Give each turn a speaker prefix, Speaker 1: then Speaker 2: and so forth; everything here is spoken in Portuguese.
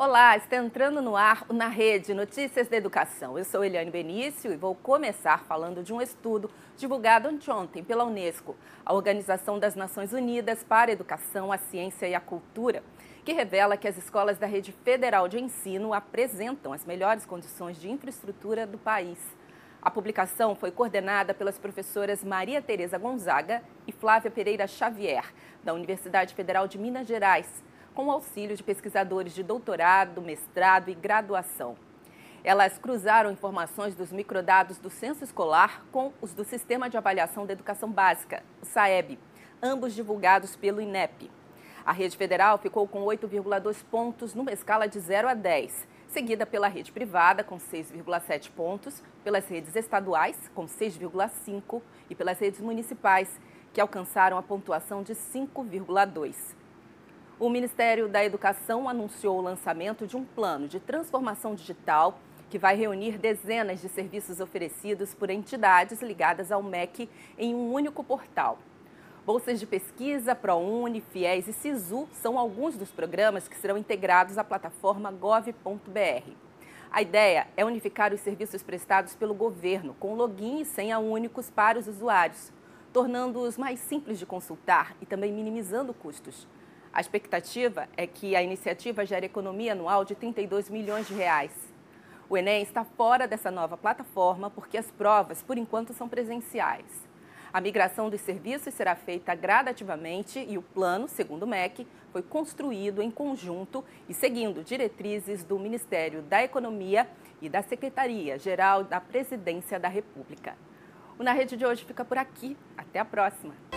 Speaker 1: Olá, está entrando no ar na rede Notícias da Educação. Eu sou Eliane Benício e vou começar falando de um estudo divulgado anteontem pela Unesco, a Organização das Nações Unidas para a Educação, a Ciência e a Cultura, que revela que as escolas da rede federal de ensino apresentam as melhores condições de infraestrutura do país. A publicação foi coordenada pelas professoras Maria Tereza Gonzaga e Flávia Pereira Xavier, da Universidade Federal de Minas Gerais com o auxílio de pesquisadores de doutorado, mestrado e graduação. Elas cruzaram informações dos microdados do censo escolar com os do Sistema de Avaliação da Educação Básica, o SAEB, ambos divulgados pelo INEP. A rede federal ficou com 8,2 pontos numa escala de 0 a 10, seguida pela rede privada, com 6,7 pontos, pelas redes estaduais, com 6,5 e pelas redes municipais, que alcançaram a pontuação de 5,2. O Ministério da Educação anunciou o lançamento de um plano de transformação digital que vai reunir dezenas de serviços oferecidos por entidades ligadas ao MEC em um único portal. Bolsas de pesquisa, ProUni, FIES e SISU são alguns dos programas que serão integrados à plataforma gov.br. A ideia é unificar os serviços prestados pelo governo com login e senha únicos para os usuários, tornando-os mais simples de consultar e também minimizando custos. A expectativa é que a iniciativa gere economia anual de 32 milhões de reais. O Enem está fora dessa nova plataforma porque as provas, por enquanto, são presenciais. A migração dos serviços será feita gradativamente e o plano, segundo o MEC, foi construído em conjunto e seguindo diretrizes do Ministério da Economia e da Secretaria-Geral da Presidência da República. O Na Rede de hoje fica por aqui. Até a próxima!